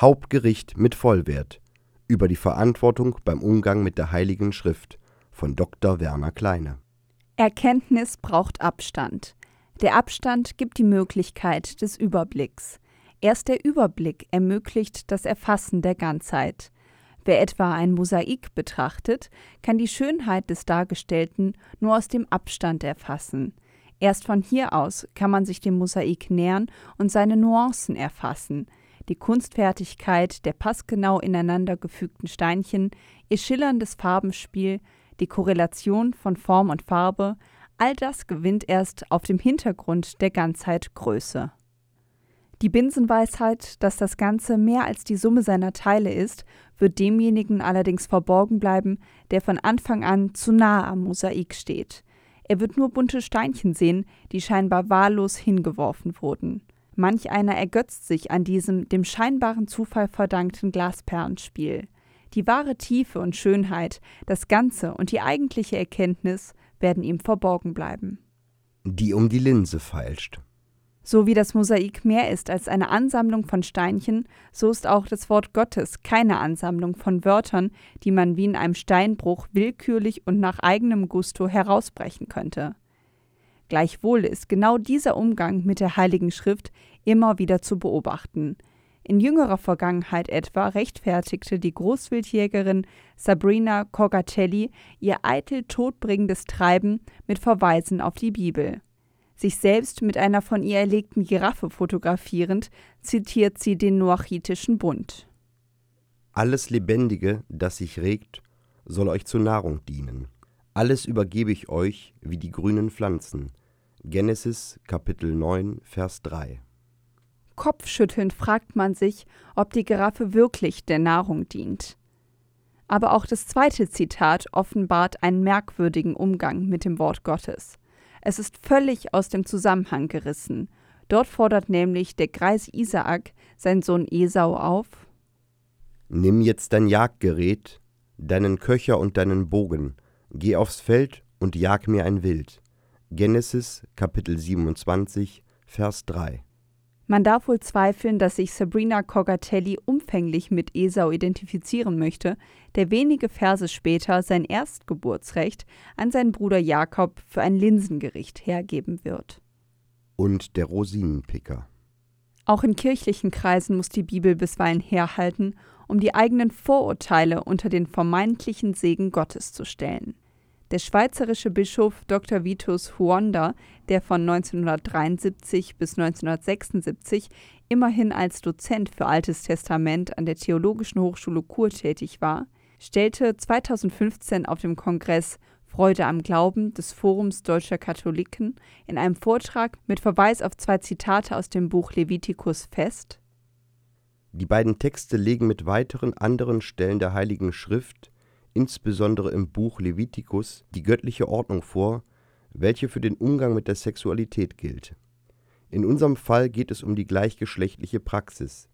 Hauptgericht mit Vollwert über die Verantwortung beim Umgang mit der Heiligen Schrift von Dr. Werner Kleine. Erkenntnis braucht Abstand. Der Abstand gibt die Möglichkeit des Überblicks. Erst der Überblick ermöglicht das Erfassen der Ganzheit. Wer etwa ein Mosaik betrachtet, kann die Schönheit des Dargestellten nur aus dem Abstand erfassen. Erst von hier aus kann man sich dem Mosaik nähern und seine Nuancen erfassen. Die Kunstfertigkeit der passgenau ineinander gefügten Steinchen, ihr schillerndes Farbenspiel, die Korrelation von Form und Farbe, all das gewinnt erst auf dem Hintergrund der Ganzheit Größe. Die Binsenweisheit, dass das Ganze mehr als die Summe seiner Teile ist, wird demjenigen allerdings verborgen bleiben, der von Anfang an zu nahe am Mosaik steht. Er wird nur bunte Steinchen sehen, die scheinbar wahllos hingeworfen wurden. Manch einer ergötzt sich an diesem dem scheinbaren Zufall verdankten Glasperlenspiel. Die wahre Tiefe und Schönheit, das Ganze und die eigentliche Erkenntnis werden ihm verborgen bleiben. Die um die Linse feilscht. So wie das Mosaik mehr ist als eine Ansammlung von Steinchen, so ist auch das Wort Gottes keine Ansammlung von Wörtern, die man wie in einem Steinbruch willkürlich und nach eigenem Gusto herausbrechen könnte. Gleichwohl ist genau dieser Umgang mit der Heiligen Schrift immer wieder zu beobachten – in jüngerer Vergangenheit etwa rechtfertigte die Großwildjägerin Sabrina Cogatelli ihr eitel todbringendes Treiben mit Verweisen auf die Bibel. Sich selbst mit einer von ihr erlegten Giraffe fotografierend, zitiert sie den Noachitischen Bund. Alles Lebendige, das sich regt, soll euch zur Nahrung dienen. Alles übergebe ich euch wie die grünen Pflanzen. Genesis Kapitel 9, Vers 3 Kopfschüttelnd fragt man sich, ob die Giraffe wirklich der Nahrung dient. Aber auch das zweite Zitat offenbart einen merkwürdigen Umgang mit dem Wort Gottes. Es ist völlig aus dem Zusammenhang gerissen. Dort fordert nämlich der Greis Isaak seinen Sohn Esau auf: Nimm jetzt dein Jagdgerät, deinen Köcher und deinen Bogen, geh aufs Feld und jag mir ein Wild. Genesis Kapitel 27, Vers 3. Man darf wohl zweifeln, dass sich Sabrina Cogatelli umfänglich mit Esau identifizieren möchte, der wenige Verse später sein Erstgeburtsrecht an seinen Bruder Jakob für ein Linsengericht hergeben wird. Und der Rosinenpicker. Auch in kirchlichen Kreisen muss die Bibel bisweilen herhalten, um die eigenen Vorurteile unter den vermeintlichen Segen Gottes zu stellen. Der schweizerische Bischof Dr. Vitus Huonda, der von 1973 bis 1976 immerhin als Dozent für Altes Testament an der Theologischen Hochschule Chur tätig war, stellte 2015 auf dem Kongress Freude am Glauben des Forums Deutscher Katholiken in einem Vortrag mit Verweis auf zwei Zitate aus dem Buch Levitikus fest. Die beiden Texte legen mit weiteren anderen Stellen der Heiligen Schrift insbesondere im Buch Levitikus, die göttliche Ordnung vor, welche für den Umgang mit der Sexualität gilt. In unserem Fall geht es um die gleichgeschlechtliche Praxis.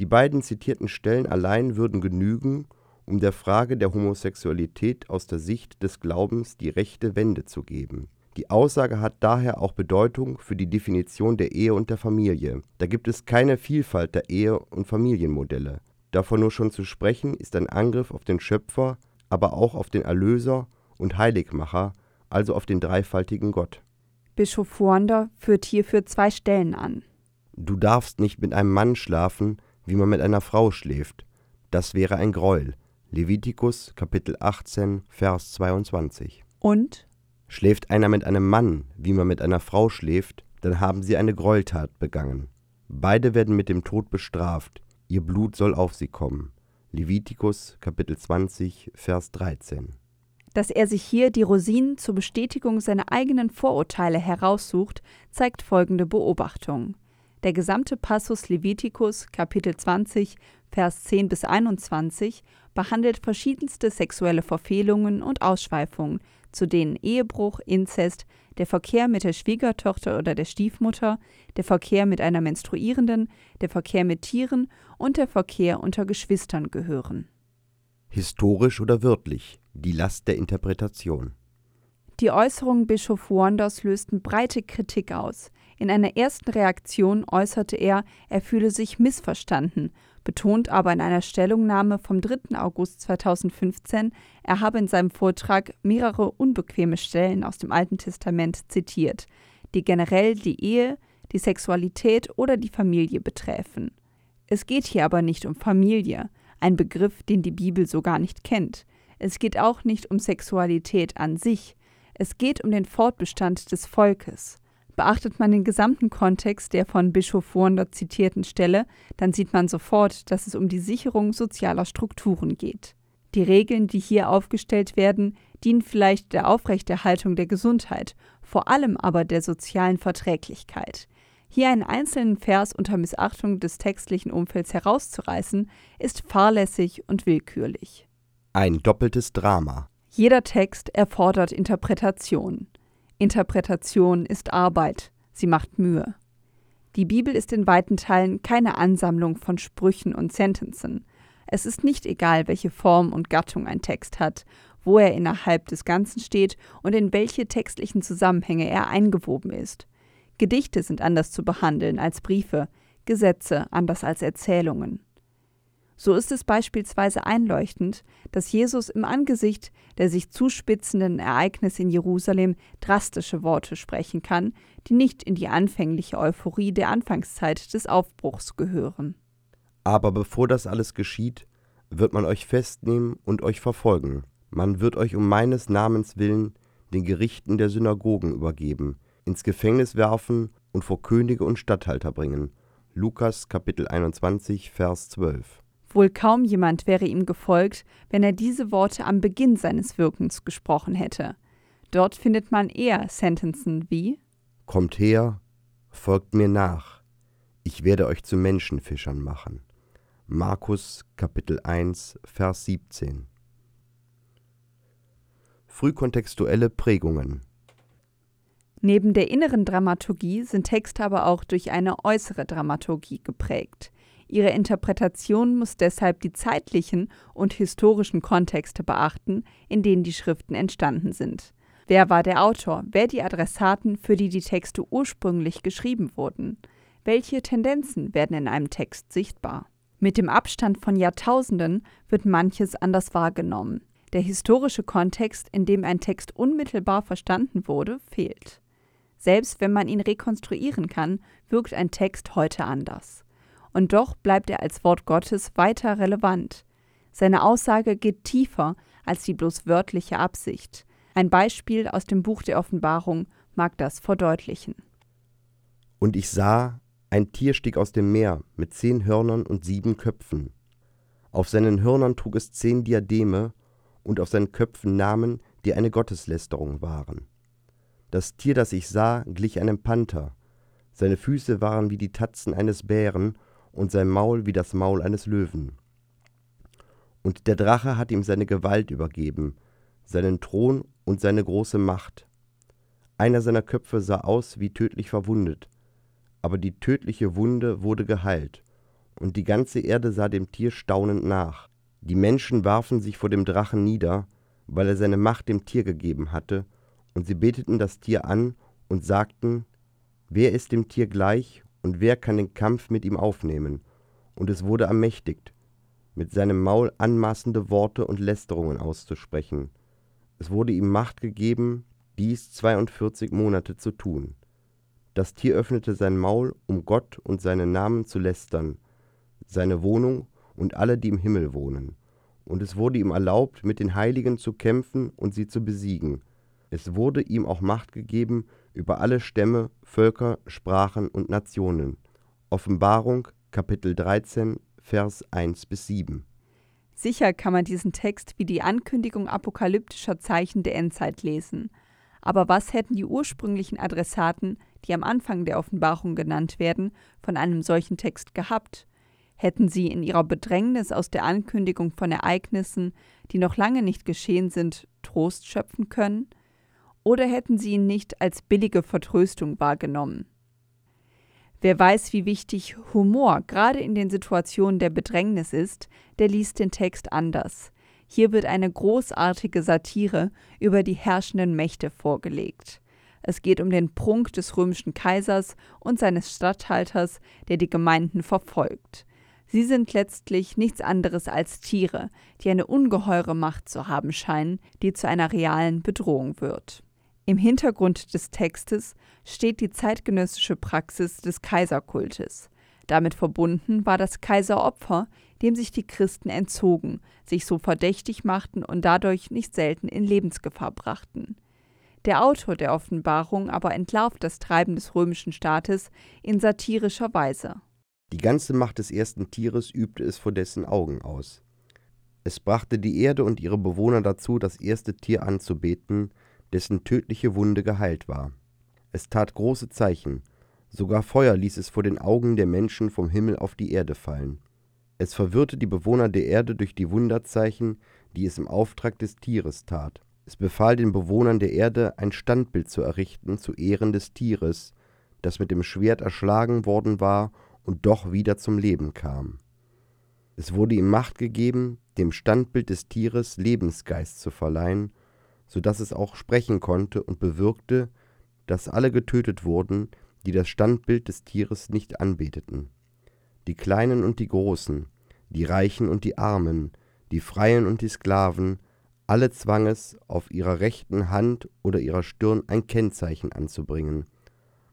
Die beiden zitierten Stellen allein würden genügen, um der Frage der Homosexualität aus der Sicht des Glaubens die rechte Wende zu geben. Die Aussage hat daher auch Bedeutung für die Definition der Ehe und der Familie. Da gibt es keine Vielfalt der Ehe und Familienmodelle. Davon nur schon zu sprechen, ist ein Angriff auf den Schöpfer, aber auch auf den Erlöser und Heiligmacher, also auf den dreifaltigen Gott. Bischof Fuander führt hierfür zwei Stellen an. Du darfst nicht mit einem Mann schlafen, wie man mit einer Frau schläft. Das wäre ein Gräuel. Levitikus Kapitel 18, Vers 22. Und? Schläft einer mit einem Mann, wie man mit einer Frau schläft, dann haben sie eine Gräueltat begangen. Beide werden mit dem Tod bestraft, ihr Blut soll auf sie kommen. Levitikus Kapitel 20, Vers 13. Dass er sich hier die Rosinen zur Bestätigung seiner eigenen Vorurteile heraussucht, zeigt folgende Beobachtung. Der gesamte Passus Levitikus Kapitel 20, Vers 10 bis 21 behandelt verschiedenste sexuelle Verfehlungen und Ausschweifungen, zu denen Ehebruch, Inzest, der Verkehr mit der Schwiegertochter oder der Stiefmutter, der Verkehr mit einer Menstruierenden, der Verkehr mit Tieren und der Verkehr unter Geschwistern gehören. Historisch oder wörtlich, die Last der Interpretation. Die Äußerungen Bischof Wanders lösten breite Kritik aus. In einer ersten Reaktion äußerte er, er fühle sich missverstanden, betont aber in einer Stellungnahme vom 3. August 2015, er habe in seinem Vortrag mehrere unbequeme Stellen aus dem Alten Testament zitiert, die generell die Ehe, die Sexualität oder die Familie betreffen. Es geht hier aber nicht um Familie, ein Begriff, den die Bibel so gar nicht kennt. Es geht auch nicht um Sexualität an sich. Es geht um den Fortbestand des Volkes. Beachtet man den gesamten Kontext der von Bischof Wurnder zitierten Stelle, dann sieht man sofort, dass es um die Sicherung sozialer Strukturen geht. Die Regeln, die hier aufgestellt werden, dienen vielleicht der Aufrechterhaltung der Gesundheit, vor allem aber der sozialen Verträglichkeit. Hier einen einzelnen Vers unter Missachtung des textlichen Umfelds herauszureißen, ist fahrlässig und willkürlich. Ein doppeltes Drama. Jeder Text erfordert Interpretation. Interpretation ist Arbeit, sie macht Mühe. Die Bibel ist in weiten Teilen keine Ansammlung von Sprüchen und Sentenzen. Es ist nicht egal, welche Form und Gattung ein Text hat, wo er innerhalb des Ganzen steht und in welche textlichen Zusammenhänge er eingewoben ist. Gedichte sind anders zu behandeln als Briefe, Gesetze anders als Erzählungen. So ist es beispielsweise einleuchtend, dass Jesus im Angesicht der sich zuspitzenden Ereignisse in Jerusalem drastische Worte sprechen kann, die nicht in die anfängliche Euphorie der Anfangszeit des Aufbruchs gehören. Aber bevor das alles geschieht, wird man euch festnehmen und euch verfolgen. Man wird euch um meines Namens willen den Gerichten der Synagogen übergeben, ins Gefängnis werfen und vor Könige und Statthalter bringen. Lukas Kapitel 21 Vers 12 Wohl kaum jemand wäre ihm gefolgt, wenn er diese Worte am Beginn seines Wirkens gesprochen hätte. Dort findet man eher Sentenzen wie Kommt her, folgt mir nach, ich werde euch zu Menschenfischern machen. Markus Kapitel 1 Vers 17 Frühkontextuelle Prägungen Neben der inneren Dramaturgie sind Texte aber auch durch eine äußere Dramaturgie geprägt. Ihre Interpretation muss deshalb die zeitlichen und historischen Kontexte beachten, in denen die Schriften entstanden sind. Wer war der Autor? Wer die Adressaten, für die die Texte ursprünglich geschrieben wurden? Welche Tendenzen werden in einem Text sichtbar? Mit dem Abstand von Jahrtausenden wird manches anders wahrgenommen. Der historische Kontext, in dem ein Text unmittelbar verstanden wurde, fehlt. Selbst wenn man ihn rekonstruieren kann, wirkt ein Text heute anders und doch bleibt er als Wort Gottes weiter relevant. Seine Aussage geht tiefer als die bloß wörtliche Absicht. Ein Beispiel aus dem Buch der Offenbarung mag das verdeutlichen. Und ich sah, ein Tier stieg aus dem Meer mit zehn Hörnern und sieben Köpfen. Auf seinen Hörnern trug es zehn Diademe und auf seinen Köpfen Namen, die eine Gotteslästerung waren. Das Tier, das ich sah, glich einem Panther. Seine Füße waren wie die Tatzen eines Bären und sein Maul wie das Maul eines Löwen. Und der Drache hat ihm seine Gewalt übergeben, seinen Thron und seine große Macht. Einer seiner Köpfe sah aus wie tödlich verwundet, aber die tödliche Wunde wurde geheilt, und die ganze Erde sah dem Tier staunend nach. Die Menschen warfen sich vor dem Drachen nieder, weil er seine Macht dem Tier gegeben hatte, und sie beteten das Tier an und sagten, Wer ist dem Tier gleich und wer kann den Kampf mit ihm aufnehmen? Und es wurde ermächtigt, mit seinem Maul anmaßende Worte und Lästerungen auszusprechen. Es wurde ihm Macht gegeben, dies 42 Monate zu tun. Das Tier öffnete sein Maul, um Gott und seinen Namen zu lästern, seine Wohnung und alle, die im Himmel wohnen. Und es wurde ihm erlaubt, mit den Heiligen zu kämpfen und sie zu besiegen. Es wurde ihm auch Macht gegeben über alle Stämme, Völker, Sprachen und Nationen. Offenbarung Kapitel 13 Vers 1 bis 7. Sicher kann man diesen Text wie die Ankündigung apokalyptischer Zeichen der Endzeit lesen. Aber was hätten die ursprünglichen Adressaten, die am Anfang der Offenbarung genannt werden, von einem solchen Text gehabt? Hätten sie in ihrer Bedrängnis aus der Ankündigung von Ereignissen, die noch lange nicht geschehen sind, Trost schöpfen können? Oder hätten sie ihn nicht als billige Vertröstung wahrgenommen. Wer weiß, wie wichtig Humor gerade in den Situationen der Bedrängnis ist, der liest den Text anders. Hier wird eine großartige Satire über die herrschenden Mächte vorgelegt. Es geht um den Prunk des römischen Kaisers und seines Statthalters, der die Gemeinden verfolgt. Sie sind letztlich nichts anderes als Tiere, die eine ungeheure Macht zu haben scheinen, die zu einer realen Bedrohung wird. Im Hintergrund des Textes steht die zeitgenössische Praxis des Kaiserkultes. Damit verbunden war das Kaiseropfer, dem sich die Christen entzogen, sich so verdächtig machten und dadurch nicht selten in Lebensgefahr brachten. Der Autor der Offenbarung aber entlarvt das Treiben des römischen Staates in satirischer Weise. Die ganze Macht des ersten Tieres übte es vor dessen Augen aus. Es brachte die Erde und ihre Bewohner dazu, das erste Tier anzubeten, dessen tödliche Wunde geheilt war. Es tat große Zeichen, sogar Feuer ließ es vor den Augen der Menschen vom Himmel auf die Erde fallen. Es verwirrte die Bewohner der Erde durch die Wunderzeichen, die es im Auftrag des Tieres tat. Es befahl den Bewohnern der Erde, ein Standbild zu errichten zu Ehren des Tieres, das mit dem Schwert erschlagen worden war und doch wieder zum Leben kam. Es wurde ihm Macht gegeben, dem Standbild des Tieres Lebensgeist zu verleihen, so dass es auch sprechen konnte und bewirkte, dass alle getötet wurden, die das Standbild des Tieres nicht anbeteten die Kleinen und die Großen, die Reichen und die Armen, die Freien und die Sklaven, alle zwang es, auf ihrer rechten Hand oder ihrer Stirn ein Kennzeichen anzubringen.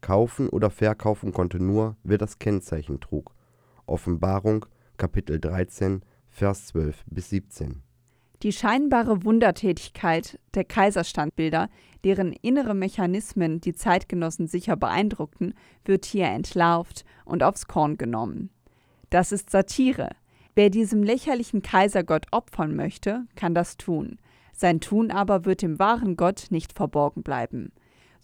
Kaufen oder verkaufen konnte nur, wer das Kennzeichen trug. Offenbarung, Kapitel 13, Vers 12 bis 17. Die scheinbare Wundertätigkeit der Kaiserstandbilder, deren innere Mechanismen die Zeitgenossen sicher beeindruckten, wird hier entlarvt und aufs Korn genommen. Das ist Satire. Wer diesem lächerlichen Kaisergott opfern möchte, kann das tun. Sein Tun aber wird dem wahren Gott nicht verborgen bleiben.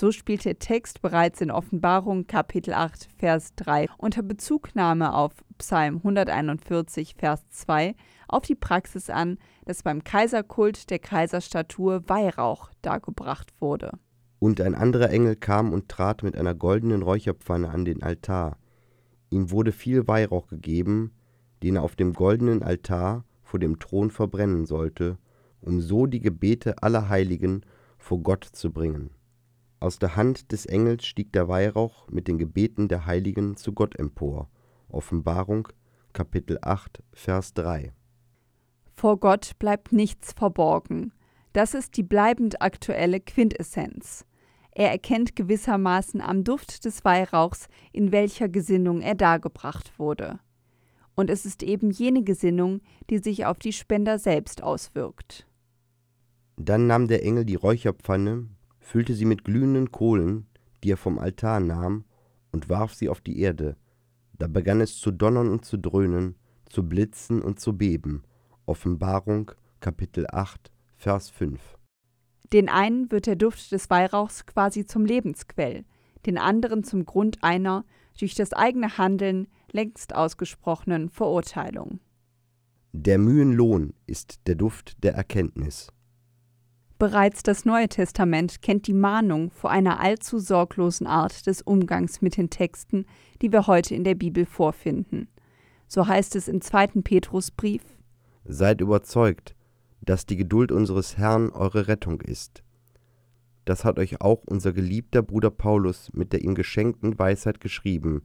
So spielt der Text bereits in Offenbarung Kapitel 8 Vers 3 unter Bezugnahme auf Psalm 141 Vers 2 auf die Praxis an, dass beim Kaiserkult der Kaiserstatue Weihrauch dargebracht wurde. Und ein anderer Engel kam und trat mit einer goldenen Räucherpfanne an den Altar, Ihm wurde viel Weihrauch gegeben, den er auf dem goldenen Altar vor dem Thron verbrennen sollte, um so die Gebete aller Heiligen vor Gott zu bringen. Aus der Hand des Engels stieg der Weihrauch mit den Gebeten der Heiligen zu Gott empor. Offenbarung Kapitel 8 Vers 3 Vor Gott bleibt nichts verborgen. Das ist die bleibend aktuelle Quintessenz. Er erkennt gewissermaßen am Duft des Weihrauchs, in welcher Gesinnung er dargebracht wurde. Und es ist eben jene Gesinnung, die sich auf die Spender selbst auswirkt. Dann nahm der Engel die Räucherpfanne, füllte sie mit glühenden Kohlen, die er vom Altar nahm, und warf sie auf die Erde. Da begann es zu donnern und zu dröhnen, zu blitzen und zu beben. Offenbarung Kapitel 8 Vers 5 den einen wird der Duft des Weihrauchs quasi zum Lebensquell, den anderen zum Grund einer, durch das eigene Handeln längst ausgesprochenen Verurteilung. Der Mühenlohn ist der Duft der Erkenntnis. Bereits das Neue Testament kennt die Mahnung vor einer allzu sorglosen Art des Umgangs mit den Texten, die wir heute in der Bibel vorfinden. So heißt es im zweiten Petrusbrief: Seid überzeugt, dass die Geduld unseres Herrn eure Rettung ist. Das hat euch auch unser geliebter Bruder Paulus mit der ihm geschenkten Weisheit geschrieben.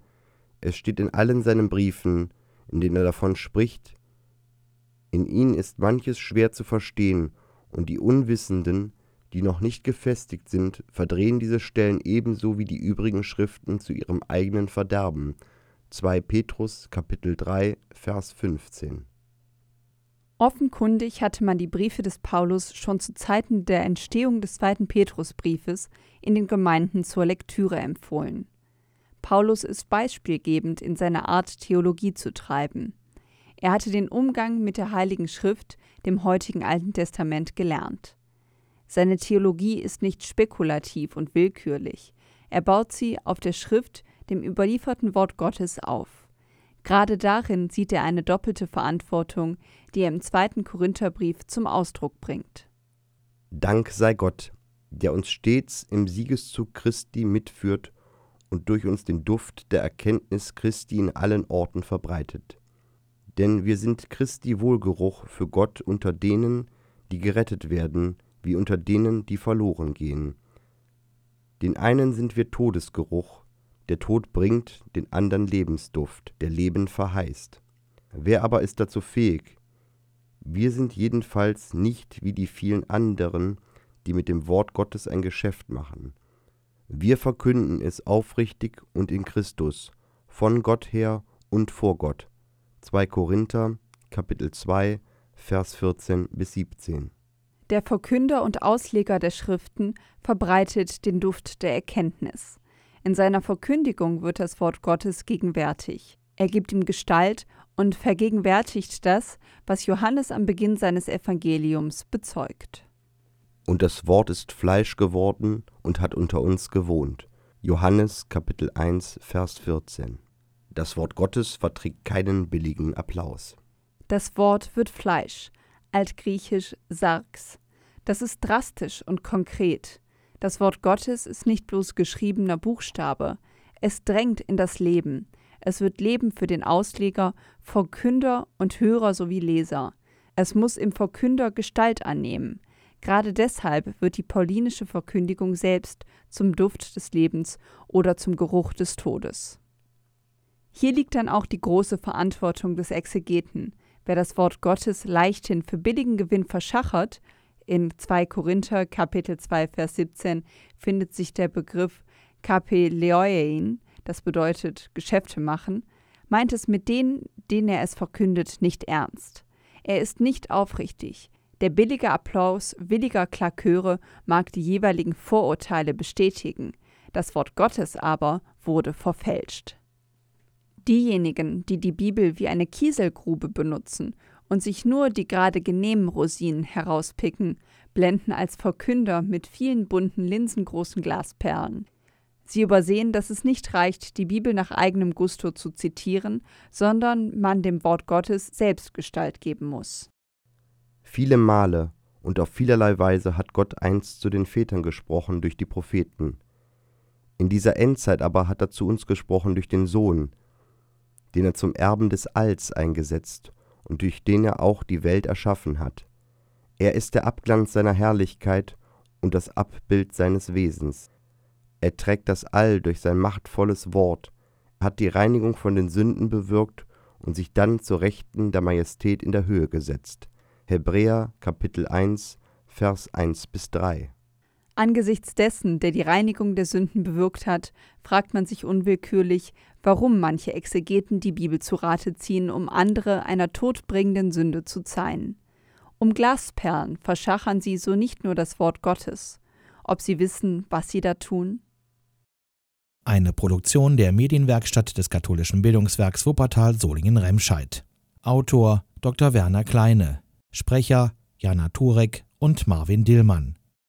Es steht in allen seinen Briefen, in denen er davon spricht, in ihnen ist manches schwer zu verstehen, und die Unwissenden, die noch nicht gefestigt sind, verdrehen diese Stellen ebenso wie die übrigen Schriften zu ihrem eigenen Verderben. 2 Petrus Kapitel 3 Vers 15 Offenkundig hatte man die Briefe des Paulus schon zu Zeiten der Entstehung des zweiten Petrusbriefes in den Gemeinden zur Lektüre empfohlen. Paulus ist beispielgebend in seiner Art, Theologie zu treiben. Er hatte den Umgang mit der Heiligen Schrift, dem heutigen Alten Testament, gelernt. Seine Theologie ist nicht spekulativ und willkürlich. Er baut sie auf der Schrift, dem überlieferten Wort Gottes, auf. Gerade darin sieht er eine doppelte Verantwortung, die er im zweiten Korintherbrief zum Ausdruck bringt. Dank sei Gott, der uns stets im Siegeszug Christi mitführt und durch uns den Duft der Erkenntnis Christi in allen Orten verbreitet. Denn wir sind Christi Wohlgeruch für Gott unter denen, die gerettet werden, wie unter denen, die verloren gehen. Den einen sind wir Todesgeruch, der Tod bringt, den andern Lebensduft, der Leben verheißt. Wer aber ist dazu fähig? Wir sind jedenfalls nicht wie die vielen anderen, die mit dem Wort Gottes ein Geschäft machen. Wir verkünden es aufrichtig und in Christus, von Gott her und vor Gott. 2 Korinther, Kapitel 2, Vers 14 bis 17. Der Verkünder und Ausleger der Schriften verbreitet den Duft der Erkenntnis. In seiner Verkündigung wird das Wort Gottes gegenwärtig. Er gibt ihm Gestalt und vergegenwärtigt das, was Johannes am Beginn seines Evangeliums bezeugt. Und das Wort ist Fleisch geworden und hat unter uns gewohnt. Johannes Kapitel 1 Vers 14. Das Wort Gottes verträgt keinen billigen Applaus. Das Wort wird Fleisch, altgriechisch Sarx. Das ist drastisch und konkret. Das Wort Gottes ist nicht bloß geschriebener Buchstabe, es drängt in das Leben. Es wird Leben für den Ausleger, Verkünder und Hörer sowie Leser. Es muss im Verkünder Gestalt annehmen. Gerade deshalb wird die paulinische Verkündigung selbst zum Duft des Lebens oder zum Geruch des Todes. Hier liegt dann auch die große Verantwortung des Exegeten. Wer das Wort Gottes leichthin für billigen Gewinn verschachert, in 2 Korinther Kapitel 2 Vers 17 findet sich der Begriff Kapeleoein, das bedeutet Geschäfte machen, meint es mit denen, denen er es verkündet, nicht ernst. Er ist nicht aufrichtig. Der billige Applaus williger Klaköre mag die jeweiligen Vorurteile bestätigen. Das Wort Gottes aber wurde verfälscht. Diejenigen, die die Bibel wie eine Kieselgrube benutzen und sich nur die gerade genehmen Rosinen herauspicken, blenden als Verkünder mit vielen bunten linsengroßen Glasperlen. Sie übersehen, dass es nicht reicht, die Bibel nach eigenem Gusto zu zitieren, sondern man dem Wort Gottes selbst Gestalt geben muss. Viele Male und auf vielerlei Weise hat Gott einst zu den Vätern gesprochen durch die Propheten. In dieser Endzeit aber hat er zu uns gesprochen durch den Sohn, den er zum Erben des Alls eingesetzt und durch den er auch die Welt erschaffen hat. Er ist der Abglanz seiner Herrlichkeit und das Abbild seines Wesens. Er trägt das All durch sein machtvolles Wort, hat die Reinigung von den Sünden bewirkt und sich dann zur Rechten der Majestät in der Höhe gesetzt. Hebräer Kapitel 1, Vers 1 bis 3. Angesichts dessen, der die Reinigung der Sünden bewirkt hat, fragt man sich unwillkürlich, warum manche Exegeten die Bibel zu Rate ziehen, um andere einer todbringenden Sünde zu zeihen. Um Glasperlen verschachern sie so nicht nur das Wort Gottes. Ob sie wissen, was sie da tun? Eine Produktion der Medienwerkstatt des katholischen Bildungswerks Wuppertal Solingen-Remscheid. Autor Dr. Werner Kleine. Sprecher Jana Turek und Marvin Dillmann.